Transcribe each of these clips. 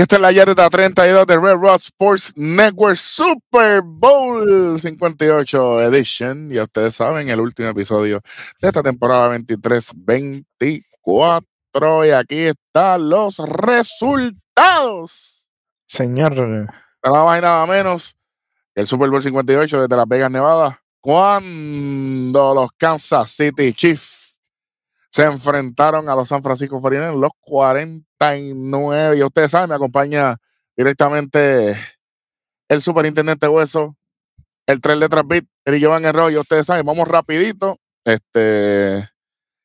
Y esta es la yarda 32 de Red Rock Sports Network Super Bowl 58 Edition. Ya ustedes saben, el último episodio de esta temporada 23-24. Y aquí están los resultados. Señor. Nada más y nada menos el Super Bowl 58 desde Las Vegas, Nevada. Cuando los Kansas City Chiefs se enfrentaron a los San Francisco 49 los 49. Y ustedes saben, me acompaña directamente el superintendente Hueso, el 3 letras bit, el Giovanni Arroyo. Ustedes saben, vamos rapidito. Este,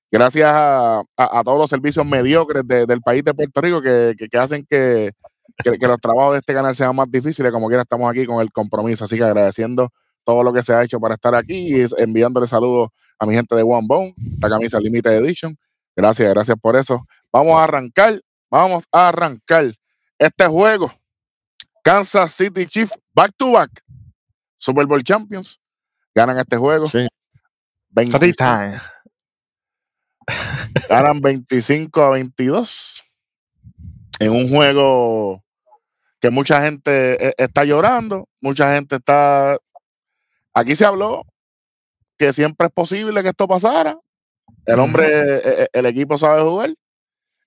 gracias a, todos los servicios mediocres del país de Puerto Rico que, hacen que, que, los trabajos de este canal sean más difíciles. Como quiera, estamos aquí con el compromiso. Así que agradeciendo todo lo que se ha hecho para estar aquí y enviándole saludos a mi gente de One Bone, esta camisa Limited Edition. Gracias, gracias por eso. Vamos a arrancar, vamos a arrancar este juego. Kansas City Chiefs back to back, Super Bowl Champions, ganan este juego. Sí. ganan 25 a 22 en un juego que mucha gente eh, está llorando, mucha gente está Aquí se habló que siempre es posible que esto pasara. El hombre, e, e, el, equipo sabe jugar.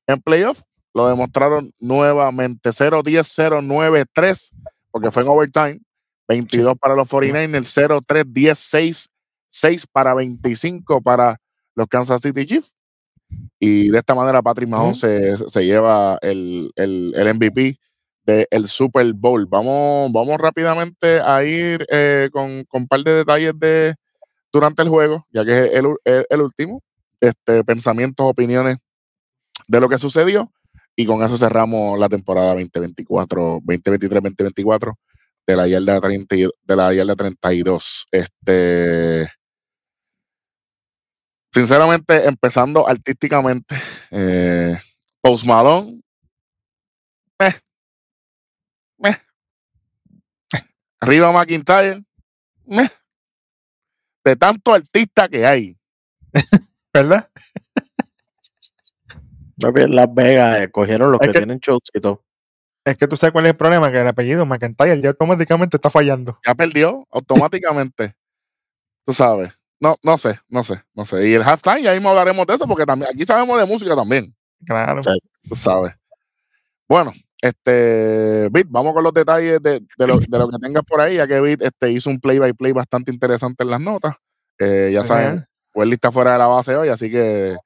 En playoff lo demostraron nuevamente. 0-10, 0-9-3, porque fue en overtime. 22 para los 49ers, 0-3, 10, 6, 6 para 25 para los Kansas City Chiefs. Y de esta manera Patrick Mahomes se, lleva el, el, el MVP el Super Bowl. Vamos, vamos rápidamente a ir eh, con, un par de detalles de durante el juego, ya que es el, último. Este, pensamientos, opiniones de lo que sucedió. Y con eso cerramos la temporada 2024, 2023-2024 de la yarda 30, de la yarda 32. Este sinceramente, empezando artísticamente, eh, Post Malone, eh, Arriba McIntyre. De tanto artista que hay. ¿Verdad? Las Vegas eh, cogieron los que, tienen shows y todo. Es que tú sabes cuál es el problema, que el apellido McIntyre ya automáticamente está fallando. Ya perdió automáticamente. tú sabes. No, no sé, no sé, no sé. Y el halftime, ya mismo hablaremos de eso, porque también aquí sabemos de música también. Claro. Tú sabes. Bueno, este, Bit, vamos con los detalles de, lo, que tengas por ahí, ya que Bit este, hizo un play by play bastante interesante en las notas. Eh, ya saben, pues lista fuera de la base hoy, así que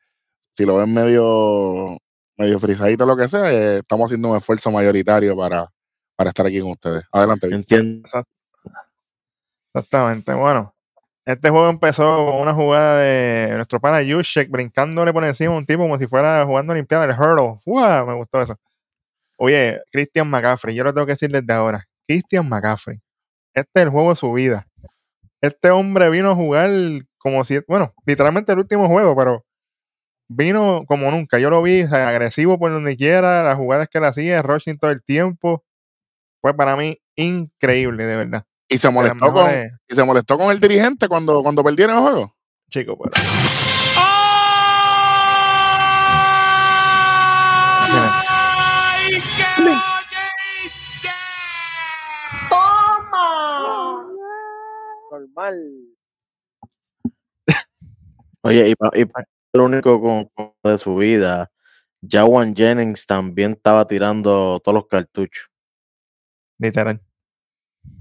si lo ven medio, medio frisadito o lo que sea, eh, estamos haciendo un esfuerzo mayoritario para, para estar aquí con ustedes. Adelante. Entiendo. Exactamente. Bueno, este juego empezó con una jugada de nuestro pana Yushek brincándole por encima a un tipo como si fuera jugando Olimpiada del Hurdle. ¡Wow! Me gustó eso. Oye, Christian McCaffrey, yo lo tengo que decir desde ahora. Christian McCaffrey, este es el juego de su vida. Este hombre vino a jugar como si, bueno, literalmente el último juego, pero vino como nunca. Yo lo vi agresivo por donde quiera, las jugadas que él hacía, rushing todo el tiempo. Fue para mí increíble, de verdad. Y se molestó, con, y se molestó con el dirigente cuando, cuando perdieron el juego. Chico, pero. Oye, y, para lo único con, de su vida, Jawan Jennings también estaba tirando todos los cartuchos. Literal.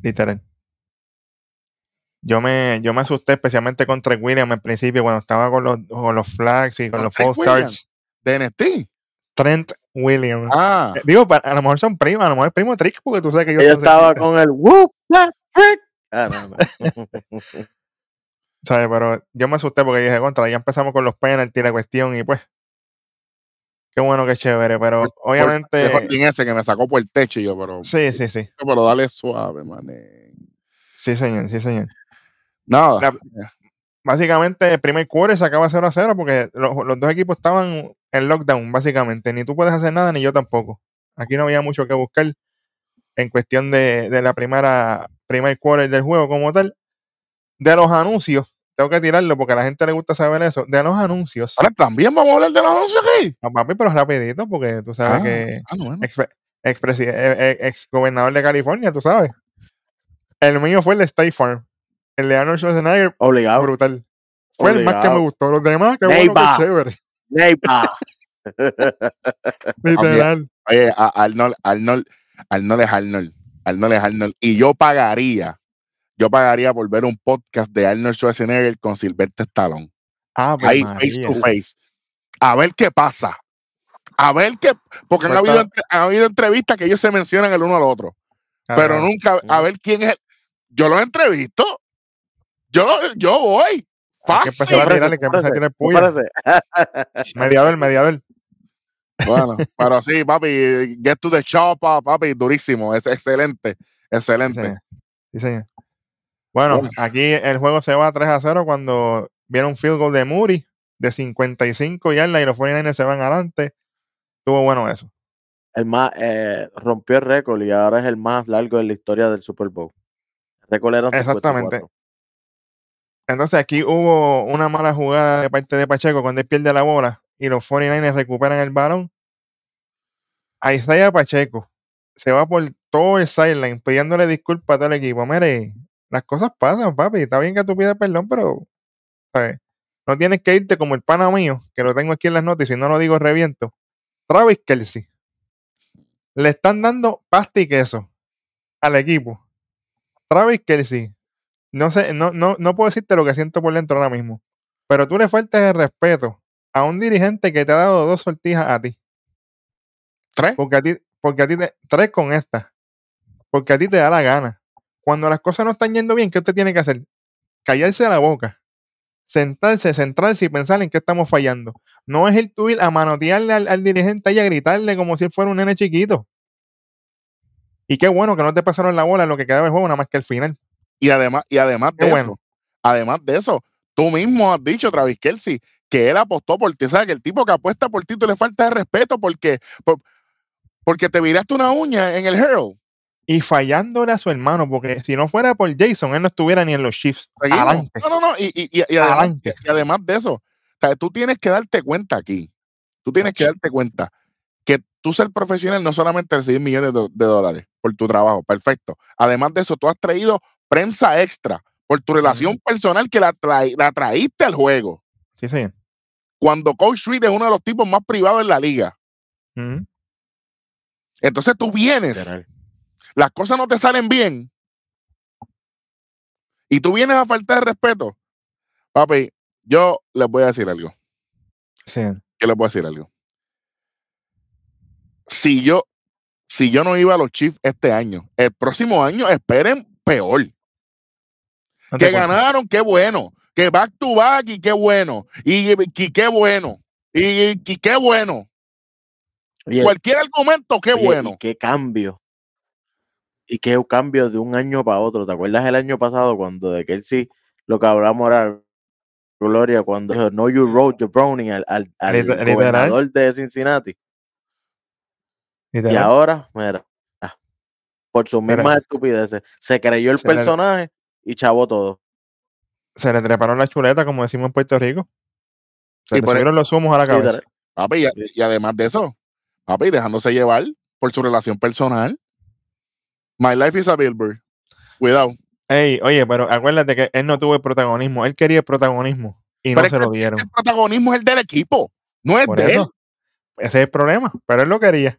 Literal. Yo me, yo me asusté especialmente con Trent Williams en principio cuando estaba con los, con los flags y con, los false starts. ¿De NXT? Trent Williams. Ah. Eh, digo, a lo mejor son primos, a lo mejor es primo Trick porque tú sabes que yo... estaba con el whoop, Ah, no, ¿Sabes? Pero yo me asusté porque dije, contra, ya empezamos con los penalties, la cuestión, y pues. Qué bueno, qué chévere, pero obviamente. El ese que me sacó por el techo y yo, pero. Sí, sí, sí. Pero dale suave, man. Sí, señor, sí, señor. Nada. básicamente, el primer quarter se acaba 0 a 0 porque los, dos equipos estaban en lockdown, básicamente. Ni tú puedes hacer nada, ni yo tampoco. Aquí no había mucho que buscar en cuestión de, de la primera primer quarter del juego como tal. De los anuncios, tengo que tirarlo porque a la gente le gusta saber eso. De los anuncios. también vamos a hablar de los anuncios aquí. No, papi, pero rapidito porque tú sabes ah, que. Ah, ex, presi- eh, eh, ex gobernador de California, tú sabes. El mío fue el de State Farm. El de Arnold Schwarzenegger, Obligado. brutal. Fue el más que me gustó. Los demás, qué bueno, qué chévere. Neighbor. Literal. Oye, a- Arnold, Arnold, Arnold es Arnold. Arnold es Arnold. Y yo pagaría, yo pagaría por ver un podcast de Arnold Schwarzenegger con Sylvester Stallone. Ave Ahí, María. face to face. A ver qué pasa. A ver qué. Porque han habido, han habido entrevistas que ellos se mencionan el uno al otro. Pero nunca. A ver quién es. el- Yo los entrevisto. Yo, yo voy. Hay que Fácil. empezar a tirarle, que empieza a tirar puya. Mediador, mediador. Bueno, pero sí, papi, get to the chopper, papi, durísimo, es excelente, excelente. Sí, sí, señor. Bueno, aquí el juego se va 3 a 0 cuando viene un field goal de Moody de 55 yardas y los 49ers se van adelante. Estuvo bueno eso. El más, eh, rompió el récord y ahora es el más largo de la historia del Super Bowl. El récord era Exactamente. 54. Entonces aquí hubo una mala jugada de parte de Pacheco cuando él pierde la bola y los 49ers recuperan el balón. A Isaiah Pacheco se va por todo el sideline pidiéndole disculpas a todo el equipo. Mire, las cosas pasan, papi. Está bien que tú pidas perdón, pero ¿sabes? no tienes que irte como el pana mío, que lo tengo aquí en las notas y si no lo digo reviento. Travis Kelsey. Le están dando pasta y queso al equipo. Travis Kelsey. No sé, no, no, no puedo decirte lo que siento por dentro ahora mismo. Pero tú le faltas el respeto a un dirigente que te ha dado dos sortijas a ti. Tres. Porque a ti, porque a ti te, tres con esta. Porque a ti te da la gana. Cuando las cosas no están yendo bien, ¿qué usted tiene que hacer? Callarse la boca. Sentarse, centrarse y pensar en qué estamos fallando. No es el tú ir a manotearle al, al dirigente y a gritarle como si fuera un nene chiquito. Y qué bueno que no te pasaron la bola en lo que quedaba el juego, nada más que al final. Y además, y además Qué de bueno. eso, además de eso, tú mismo has dicho, Travis Kelsey, que él apostó por ti. O sea, que el tipo que apuesta por ti, tú le falta de respeto porque, por- porque te viraste una uña en el Hero. Y fallándole a su hermano, porque si no fuera por Jason, él no estuviera ni en los Chiefs. Adelante. No, no, no. Y, y- y- y además, Adelante. y además de eso, o sea, tú tienes que darte cuenta aquí. Tú tienes que darte cuenta que tú ser profesional no solamente recibir millones de, de dólares por tu trabajo, perfecto. Además de eso, tú has traído prensa extra por tu relación personal que la, trai- la traíste al juego. Sí, señor. Cuando Coach Reed es uno de los tipos más privados en la liga. Entonces tú vienes, Literal. Las cosas no te salen bien y tú vienes a faltar de respeto. Papi, yo les voy a decir algo. Sí. yo les voy a decir algo. Si yo, si yo no iba a los Chiefs este año, el próximo año esperen peor. No Que ganaron, qué bueno. Que back to back y qué bueno. Y, y qué bueno. Y, y qué bueno. Oye, Cualquier argumento, qué oye, bueno. Y qué cambio. Y qué cambio de un año para otro. ¿Te acuerdas el año pasado cuando de Kelsey lo que hablamos era Gloria cuando dijo, No You Road Your Browning al, al, al gobernador de Cincinnati? Y ahora, mira, ah, por sus mismas estupideces, se creyó el Se le- personaje y chavó todo. Se le treparon la chuleta, como decimos en Puerto Rico. Se Y le subieron los humos a la cabeza. Papi, y, y además de eso, papi, dejándose llevar por su relación personal. My life is a billboard. Cuidado. Ey, oye, pero acuérdate que él no tuvo el protagonismo. Él quería el protagonismo y Pero no se lo dieron. El protagonismo es el del equipo, no es Por de él. Ese es el problema. Pero él lo quería.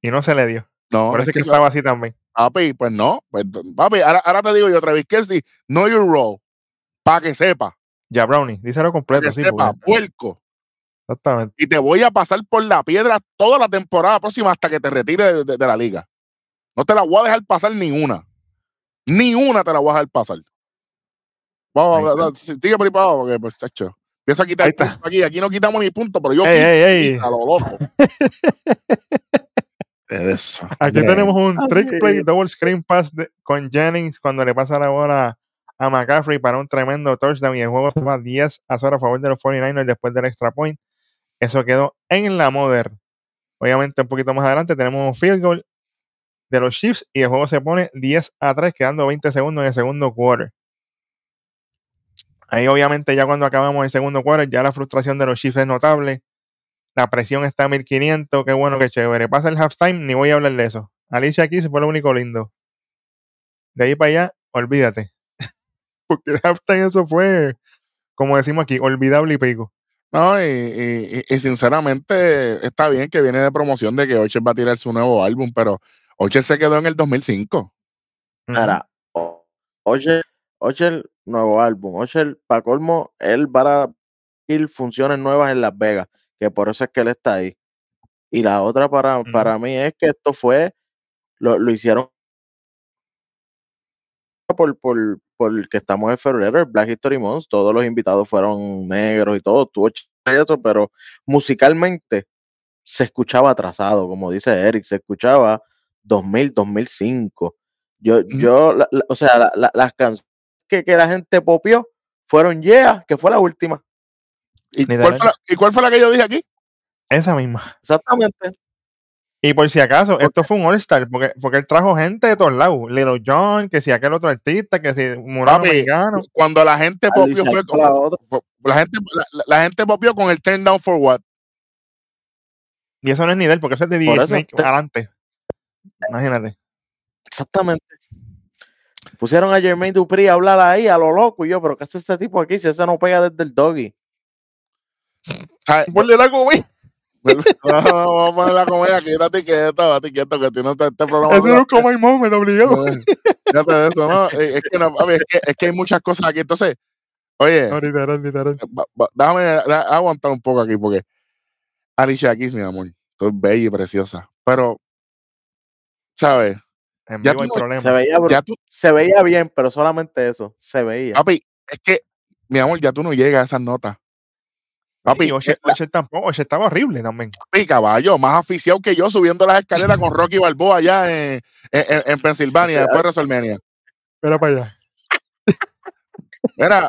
Y no se le dio. No, Por eso es que estaba así también. Papi, pues no. Pues, papi, ahora, ahora te digo yo otra vez, Kelsey, know your role. Para que sepa, Ya, Brownie, díselo completo, que sí. sepa, porque- puerco. exactamente. Y te voy a pasar por la piedra toda la temporada próxima hasta que te retires de, de- de la liga. No te la voy a dejar pasar ni una. Ni una te la voy a dejar pasar. Vamos, a si- sigue por ahí para abajo, porque pues, hecho. Empieza a quitar aquí. Aquí no quitamos ni punto, pero yo Ey, quito, ey, ey. quita, lo loco. Eso. Aquí tenemos un trick play ay, double screen pass de- con Jennings cuando le pasa la bola a McCaffrey para un tremendo touchdown y el juego se va 10 a 0 a favor de los 49ers después del extra point. Eso quedó en la Modern. Obviamente un poquito más adelante tenemos un field goal de los Chiefs y el juego se pone 10 a 3 quedando 20 segundos en el segundo quarter. Ahí obviamente ya cuando acabamos el segundo quarter ya la frustración de los Chiefs es notable. La presión está a 1500. Qué bueno, qué chévere. Pasa el halftime, ni voy a hablar de eso. Alicia aquí se fue lo único lindo. De ahí para allá, olvídate. Porque el halftime eso fue, como decimos aquí, olvidable y pico. No, y, sinceramente está bien que viene de promoción de que Ocher va a tirar su nuevo álbum, pero Ocher se quedó en el 2005. Mira, o- Ocher, Ocher, nuevo álbum. Ocher, para colmo, él va a ir funciones nuevas en Las Vegas, que por eso es que él está ahí. Y la otra para, para mí es que esto fue, lo, lo hicieron por, por, por que estamos en febrero, el Black History Month, todos los invitados fueron negros y todo, chévere eso, pero musicalmente se escuchaba atrasado, como dice Eric, se escuchaba 2000, 2005. Yo, yo, la- la- o sea, la- la- las canciones que, que la gente popió fueron Yeah, que fue la última. ¿Y cuál, fue la, y cuál fue la que yo dije aquí? Esa misma. Exactamente. Y por si acaso, esto fue un All-Star, porque, porque él trajo gente de todos lados. Little John, que si aquel otro artista, que si Murano Papi, Mexicano. Cuando la gente popió fue la fue- la gente la, gente popió con el turn down for what? Y eso no es ni de él, porque eso es de DJ Snake te- adelante. Imagínate. Exactamente. Pusieron a Jermaine Dupri a hablar ahí a lo loco y yo, pero ¿qué hace este tipo aquí si ese no pega desde el doggy? Ponle la comida. No, no, vamos a poner la comedia aquí, date quieto, date quieto, que tú no te este programa. Eso no es como my moment, obligado. Eh, fíjate de eso, ¿no? Eh, Es que, no, papi, es, que, es que hay muchas cosas aquí. Entonces, oye, No, literal, literal. va- va- déjame da- aguantar un poco aquí porque Alicia Keys, mi amor, tú eres bella y preciosa, pero, ¿sabes? En Ya vivo tú hay problema. Se veía, Ya tú, se veía bien, pero solamente eso, se veía. papi, es que, mi amor, ya tú no llegas a esas notas. Papi, y Oche, eh, tampoco, Oche estaba horrible también. papi, caballo, más aficionado que yo subiendo las escaleras con Rocky Balboa allá en, en, en- en Pensilvania, después de WrestleMania. Espera para allá. Mira,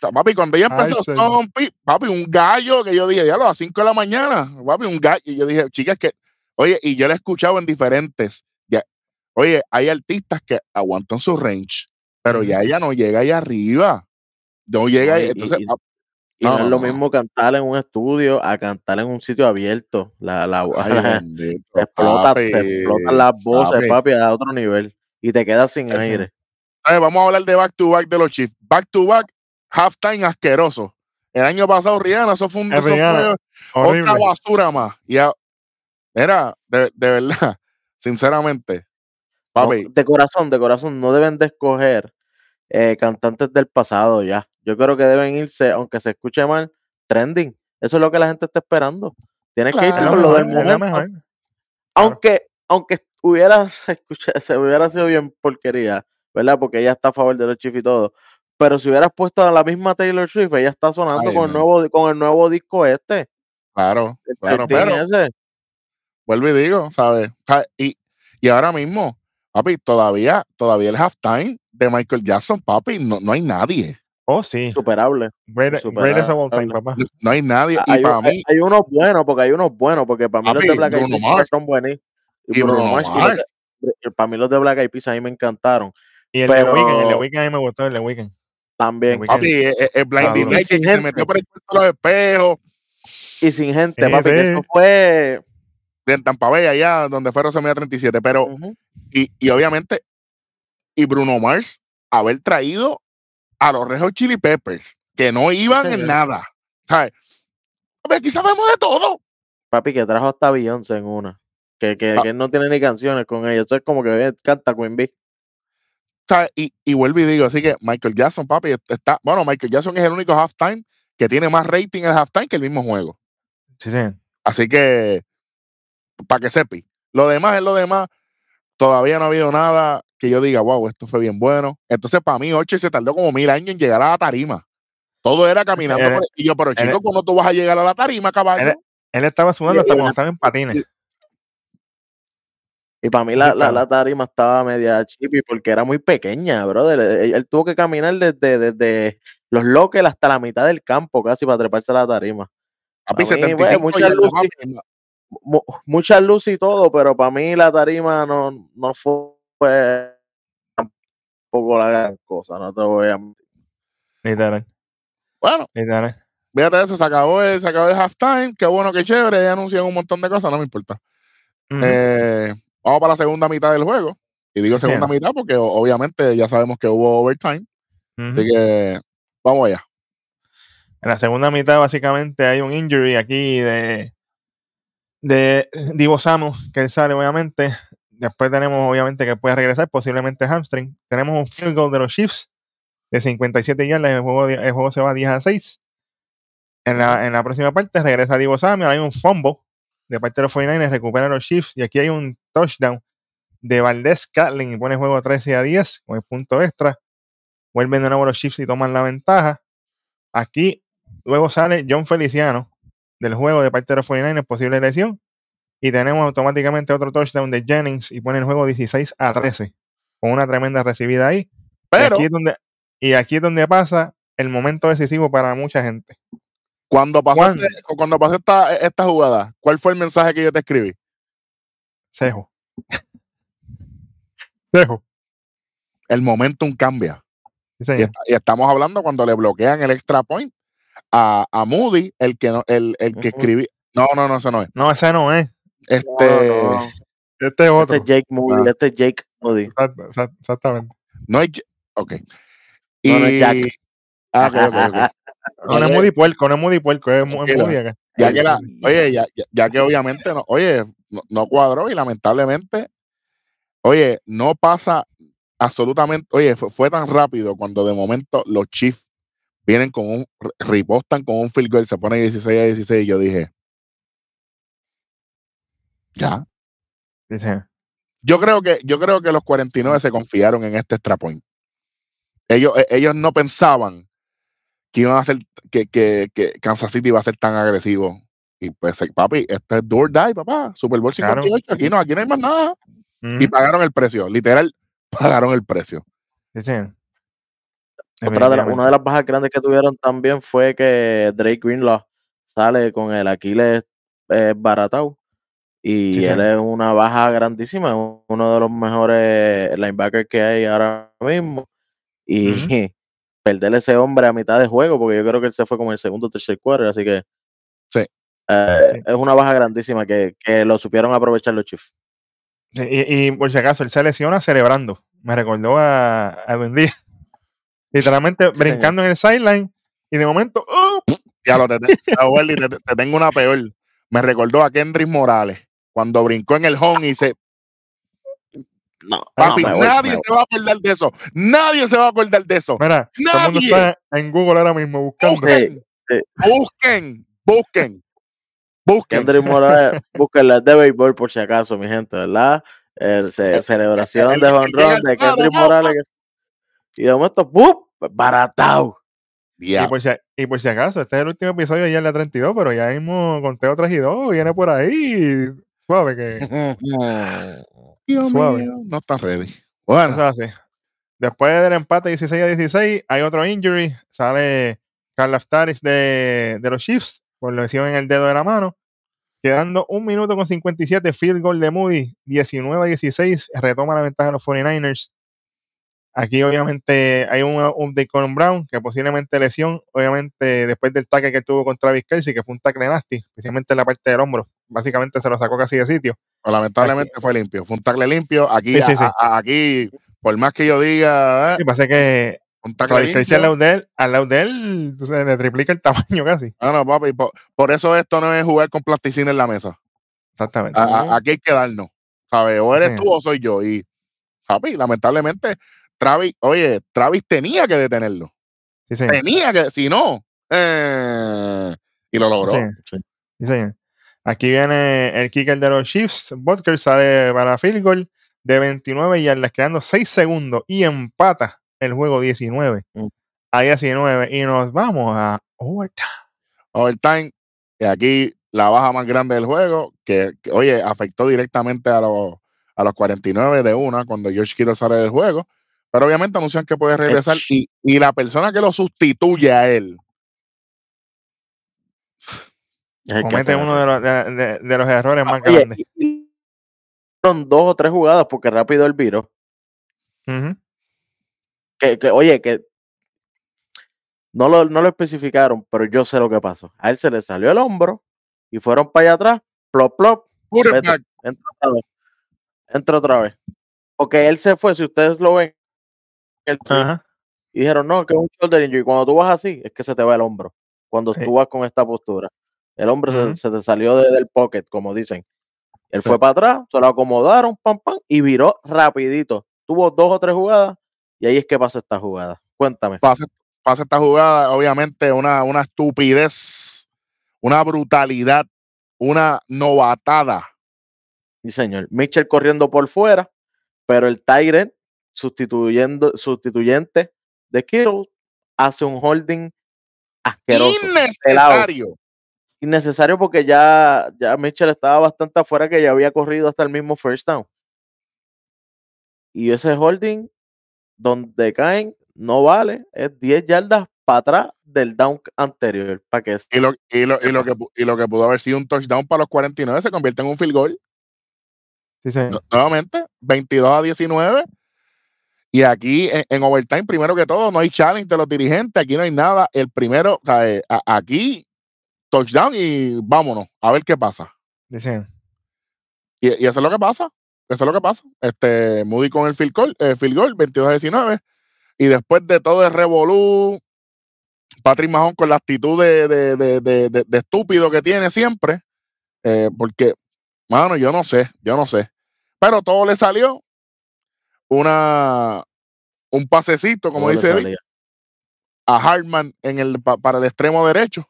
papi, cuando ella Ay, empezó con pi- papi, un gallo que yo dije, ya a las 5 de la mañana, papi, un gallo. Y yo dije, chicas, que, oye, y yo la he escuchado en diferentes. Oye, hay artistas que aguantan su range, pero ya ella no llega ahí arriba. No llega ahí. Entonces, y- ah, Y no, no, es lo mismo cantar en un estudio a cantar en un sitio abierto. La, la, ay, la- bendito, se, explota, se explotan las voces, papi. papi, a otro nivel. Y te quedas sin Eso. aire. Vamos a hablar de back to back de los Chiefs. Back to back, halftime asqueroso. El año pasado, Rihanna, eso fue un eso Rihanna, otra basura más. Y a- mira, de, de verdad, sinceramente, No, de corazón, de corazón, no deben de escoger eh, cantantes del pasado ya. Yo creo que deben irse, aunque se escuche mal, trending. Eso es lo que la gente está esperando. Tienes que irte Claro, lo con lo del momento. Aunque, aunque hubiera, se, escucha- se hubiera sido bien porquería, ¿verdad? Porque ella está a favor de los Chiefs y todo. Pero si hubieras puesto a la misma Taylor Swift, ella está sonando Ay, con, el nuevo, con el nuevo disco este. claro, claro, pero ese. vuelvo y digo, ¿sabes? Y, y ahora mismo, papi, todavía, todavía el halftime de Michael Jackson, papi, no, no hay nadie. Oh, sí. Superable. Great- of all time, Superable. papá. No, no hay nadie. Ah, Y Hay, para un- hay- mí, hay unos buenos, porque hay unos buenos, porque para mí los de Black Eyed Bruno Peas son buenos. y Bruno y los de- Mars, para mí los de Black Eyed Peas a mí me encantaron. Y el de Weekend, el de Weekend a mí me gustó, el de Weekend. También. Weeknd. papi, eh, el Blinding que se metió por el cuarto de los espejos. Y sin gente, papi, que eso fue. En Tampa Bay, allá donde fue WrestleMania 37, pero, Ujú. y, y obviamente, y Bruno Mars haber traído a los Red Hot Chili Peppers, que no iban en señor. nada. ¿Sabes? Aquí sabemos de todo. Papi, que trajo hasta Beyoncé en una. Que, que, Ah. que él no tiene ni canciones con ella. Eso es como que eh, canta Queen Bee. ¿Sabes? Y, y vuelvo y digo, así que Michael Jackson, papi, está, bueno, Michael Jackson es el único halftime que tiene más rating en el halftime que el mismo juego. Sí, sí. Así que, para que sepi. Lo demás es lo demás. Todavía no ha habido nada que yo diga, wow, esto fue bien bueno. Entonces, para mí, Oche se tardó como mil años en llegar a la tarima. Todo era caminando. Él- por- y yo, pero chico, ¿cómo tú vas a llegar a la tarima, caballo? Él- Él estaba sudando hasta cuando estaba en patines. Y para mí la, la, tarima estaba media chippy porque era muy pequeña, brother. Él, él tuvo que caminar desde, desde los lockers hasta la mitad del campo casi para treparse a la tarima. Pa' mí, 75 pues, mucha yardas, luz, papi. Mu- mucha luz y todo, pero para mí la tarima no, no fue tampoco la gran cosa, no te voy a mentir. Bueno, fíjate eso, se acabó el, se acabó el halftime, qué bueno, qué chévere, ya anuncian un montón de cosas, no me importa. Eh, vamos para la segunda mitad del juego. Y digo Sí. segunda mitad porque obviamente ya sabemos que hubo overtime. Así que vamos allá. En la segunda mitad, básicamente, hay un injury aquí de, de Divo Samus, que él sale, obviamente. Después tenemos, obviamente, que puede regresar, posiblemente hamstring. Tenemos un field goal de los Chiefs de 57 yardas. El juego, el juego se va 10 a 6. En la, en la próxima parte regresa Divo Samuel. Hay un fumble de parte de los 49ers, recupera los Chiefs. Y aquí hay un touchdown de Valdez Catlin y pone el juego 13 a 10 con el punto extra. Vuelven de nuevo los Chiefs y toman la ventaja. Aquí luego sale John Feliciano del juego de parte de los 49ers, posible lesión. Y tenemos automáticamente otro touchdown de Jennings y pone el juego 16 a 13 con una tremenda recibida ahí. Y Pero aquí es donde, y aquí es donde pasa el momento decisivo para mucha gente. cuando pasó, este- cuando pasó esta, esta jugada, ¿cuál fue el mensaje que yo te escribí? Cejo. Cejo. El momentum cambia. Sí, Y, y estamos hablando cuando le bloquean el extra point a, a Moody, el que no, el, el que escribí. No, no, no, ese no es. No, ese no es. Este, No, no. Este es otro. Este es Jake Moody, Ah. este es Jake Moody. Exact- exact- Exactamente. no es. Ok. No, no es Jack. Ah. No, no es Moody Puerco, no es Moody Puerco, es, es. Moody acá. Ya que la, oye, ya, ya- ya que obviamente no, oye, no, no cuadró y lamentablemente, oye, no pasa absolutamente, oye, fue, fue tan rápido cuando de momento los Chiefs vienen con un, ripostan con un field goal, se pone 16 a 16 y yo dije, ya. Sí. Yo creo que, yo creo que los 49 se confiaron en este extra point. Ellos, eh, ellos no pensaban que iban a ser, que, que, que Kansas City iba a ser tan agresivo. Y pues, eh, papi, este es do or die, papá. Super Bowl Claro. 58. Aquí no, aquí no hay más nada. Y pagaron el precio. Literal, pagaron el precio. Sí. Otra de la- una de las bajas grandes que tuvieron también fue que Drake Greenlaw sale con el Aquiles eh, baratao. Y Sí, él sí. es una baja grandísima, es uno de los mejores linebackers que hay ahora mismo. Y Ujú. perder ese hombre a mitad de juego, porque yo creo que él se fue como el segundo o tercer quarter, así que Sí. eh, Sí. es una baja grandísima que, que lo supieron aprovechar los Chiefs. Y, y por si acaso, él se lesiona celebrando. Me recordó a, a Edwin Díaz. Literalmente brincando en el sideline y de momento, ¡oh! Ya lo te, te- te- te tengo una peor. Me recordó a Kendrick Morales cuando brincó en el home y se. No, Papi, no, me voy, nadie se va a acordar de eso. Nadie se va a acordar de eso. Mira, todo el mundo Nadie. está en Google ahora mismo buscando. Busquen, sí. busquen, busquen, busquen. Kendrick Morales, búsquenla de béisbol por si acaso, mi gente, ¿verdad? El, ce- El- celebración el- de el- honrón de Kendrick no, Morales. Y de momento, ¡bup! Baratao. Y, Ya. por si, y por si acaso, este es el último episodio ya en la 32, pero ya mismo conteo 3 y 2, viene por ahí. Suave que. Dios suave. mío, no está ready. Bueno, así. Después del empate 16 a 16, hay otro injury. Sale Carl Aftaris de, de los Chiefs por lesión en el dedo de la mano. Quedando un minuto con 57, field goal de Moody, 19 a 16, retoma la ventaja de los 49ers. Aquí obviamente hay un update con Brown, que posiblemente lesión, obviamente después del tackle que tuvo contra Travis Kelsey, que fue un tackle nasty, especialmente en la parte del hombro. Básicamente se lo sacó casi de sitio. lamentablemente fue limpio. Fue un tackle limpio. Aquí, Sí, sí, a- sí. a- aquí, por más que yo diga, eh, pasa que un tackle Travis Kelsey al lado de él, al lado de él, sabes, le triplica el tamaño casi. No, no, papi, por, por eso esto no es jugar con plasticina en la mesa. Exactamente. A- a- aquí hay que darnos. ¿Sabes? O eres tú o soy yo. Y, papi, lamentablemente, Travis, oye, Travis tenía que detenerlo. Sí, señor. Tenía que, si no, eh, y lo logró. Sí, Sí. sí, señor. Aquí viene el kicker de los Chiefs. Butker sale para field goal de 29 yardas, quedando 6 segundos y empata el juego 19 Mm. a 19. Y nos vamos a overtime. overtime. Y aquí la baja más grande del juego, que, que, oye, afectó directamente a los, a los 49 de una cuando George Kittle sale del juego. Pero obviamente anuncian que puede regresar y, y la persona que lo sustituye a él, Comete uno de los, de, de- de los errores más Oye, grandes. fueron dos o tres jugadas porque rápido el virus. Ujú. Que, que, oye, que No lo, no lo especificaron, pero yo sé lo que pasó. A él se le salió el hombro y fueron para allá atrás, plop, plop, Vete. entra otra vez. Entra otra vez. Porque él se fue, si ustedes lo ven, el tweet, Ajá. y dijeron, no, que es un shoulder injury. Cuando tú vas así, es que se te va el hombro. Cuando Sí. tú vas con esta postura. El hombro se- te salió de- del pocket, como dicen. Él Sí. fue para atrás, se lo acomodaron, pam, pam, y viró rapidito. Tuvo dos o tres jugadas, y ahí es que pasa esta jugada. Cuéntame. pasa, pasa esta jugada, obviamente una, una estupidez, una brutalidad, una novatada. Sí, señor. Mitchell corriendo por fuera, pero el Tyrant sustituyendo, sustituyente de Kittle hace un holding asqueroso. Innecesario. Innecesario porque ya, ya Mitchell estaba bastante afuera que ya había corrido hasta el mismo first down. Y ese holding, donde caen, no vale. Es 10 yardas para atrás del down anterior. Para que Y lo, y, lo, y, lo que, y lo que pudo haber sido un touchdown para los 49 se convierte en un field goal. Sí, Nuevamente, 22 a 19. Y aquí en, en overtime, primero que todo, no hay challenge de los dirigentes. Aquí no hay nada. El primero, o sea, eh, a- aquí, touchdown y vámonos a ver qué pasa. Señor. Y, y eso es lo que pasa. Eso es lo que pasa. Este, Moody con el field goal, eh, field goal 22 a 19. Y después de todo el revolú, Patrick Mahon con la actitud de, de- de- de- de- de estúpido que tiene siempre. eh, porque, mano, yo no sé, yo no sé. Pero todo le salió. Una, un pasecito, como dice Vic, a Hartman en el, pa- para el extremo derecho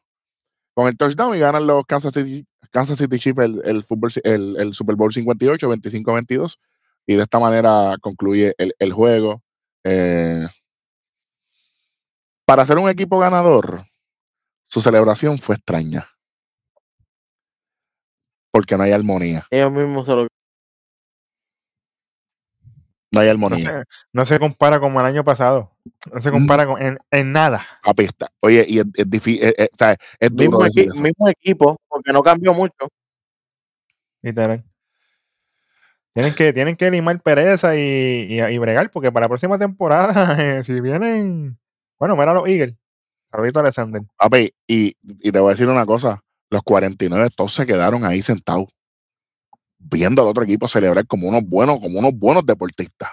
con el touchdown y ganan los Kansas City, Kansas City Chiefs el, el, fútbol, el, el Super Bowl 58, 25-22. Y de esta manera concluye el, el juego. Eh, para ser un equipo ganador, su celebración fue extraña. Porque no hay armonía. Ellos mismos se lo No hay No se, no se compara como el año pasado. No se compara con, en, en nada. Papi, está- Oye, y es, es difícil. Es, es- o sea, es duro mismo, equi- eso. mismo equipo, porque no cambió mucho. Literal. Tienen que, tienen que limar pereza y, y, y bregar, porque para la próxima temporada, eh, si vienen. Bueno, mira los Eagles. Saludito Alexander. Papi, y, y te voy a decir una cosa. Los 49 todos se quedaron ahí sentados. Viendo al otro equipo celebrar como unos buenos, como unos buenos deportistas.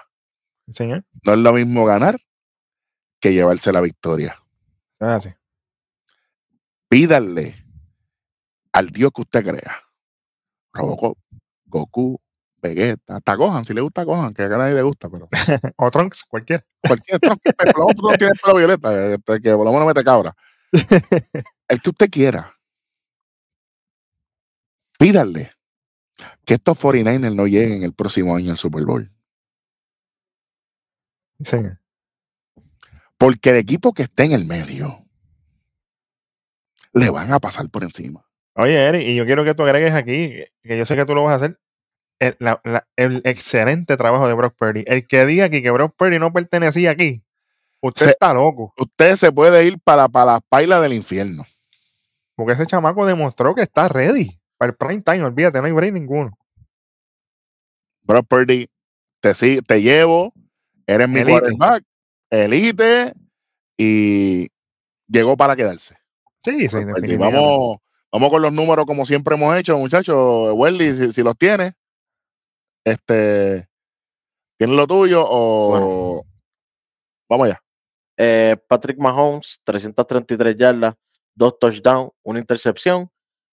Señor. No es lo mismo ganar que llevarse la victoria. Es así. Pídale al Dios que usted crea. Robocop, Goku, Vegeta, hasta Gohan, si le gusta Gohan, que a nadie le gusta, pero O Trunks, cualquier. cualquier menos tú no tienes pelo violeta, este, que por lo menos mete cabra. El que usted quiera. Pídale que estos 49ers no lleguen el próximo año al Super Bowl. Señor. Porque el equipo que esté en el medio le van a pasar por encima. Oye, Eric, y yo quiero que tú agregues aquí, que yo sé que tú lo vas a hacer, el, la- la- el excelente trabajo de Brock Purdy. El que diga aquí que Brock Purdy no pertenecía aquí, usted Se- está loco. Usted se puede ir para, para las pailas del infierno. Porque ese chamaco demostró que está ready para el prime time. Olvídate, no hay break ninguno. Brock Purdy, te, si- te llevo, eres mi Elite. quarterback, elite, y llegó para quedarse. Sí, sí, definitivamente. Vamos, vamos con los números como siempre hemos hecho, muchachos. Welly, si, si los tienes, este, ¿tienes lo tuyo o vamos allá? Eh, Patrick Mahomes, 333 yardas, dos touchdowns, una intercepción.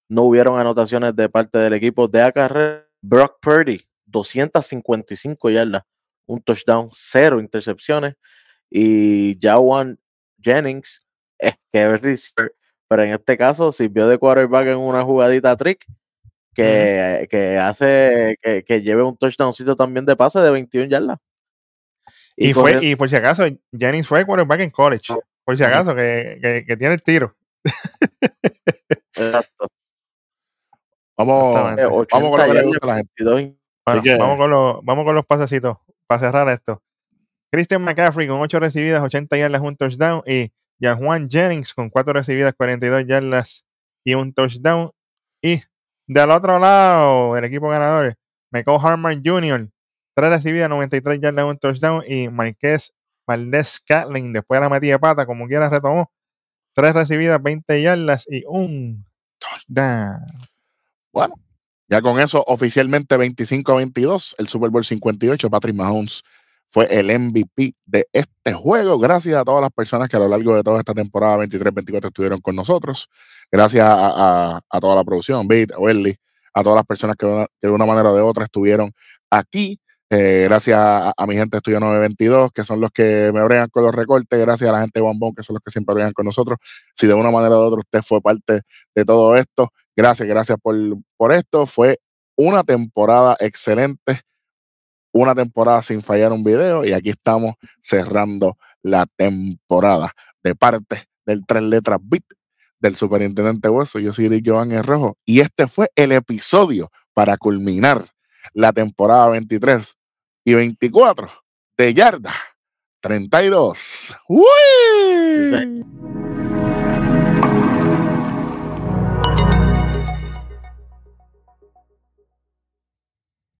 No hubieron anotaciones de parte del equipo de acarreo. Brock Purdy, 255 yardas, un touchdown, cero intercepciones. Y Jawan Jennings, es que pero en este caso sirvió de quarterback en una jugadita trick que, que hace que, que lleve un touchdowncito también de pase de 21 yardas. Y, fue, y por si acaso, Jennings fue quarterback en college. Por si acaso, que, que- que tiene el tiro. Exacto. Vamos. Eh, vamos 80 con lo que le gusta a la gente. 22 Bueno, que- vamos, con los, vamos con los pasecitos para cerrar esto. Christian McCaffrey con 8 recibidas, 80 yardas, un touchdown. Y Juan Jennings con 4 recibidas, 42 yardas y un touchdown. Y del otro lado, el equipo ganador, Michael Harman Jr., 3 recibidas, 93 yardas, un touchdown. Y Marqués Valdés Catlin, después de la metida de pata, como quiera, retomó 3 recibidas, 20 yardas y un touchdown. Bueno, ya con eso, oficialmente 25 a 22, el Super Bowl 58, Patrick Mahomes fue el MVP de este juego. Gracias a todas las personas que a lo largo de toda esta temporada 23-24 estuvieron con nosotros. Gracias a, toda la producción, Beat, Welly, a todas las personas que, de una manera o de otra estuvieron aquí. Eh, gracias a, mi gente de Estudio 922, que son los que me bregan con los recortes. Gracias a la gente de Bombón, que son los que siempre bregan con nosotros. Si de una manera u otra usted fue parte de todo esto, gracias, gracias por, por esto. Fue una temporada excelente una temporada sin fallar un video y aquí estamos cerrando la temporada de parte del tres letras bit del superintendente Hueso. Yo soy Eric Joan el Rojo y este fue el episodio para culminar la temporada 23 y 24 de Yarda 32. ¡Uy!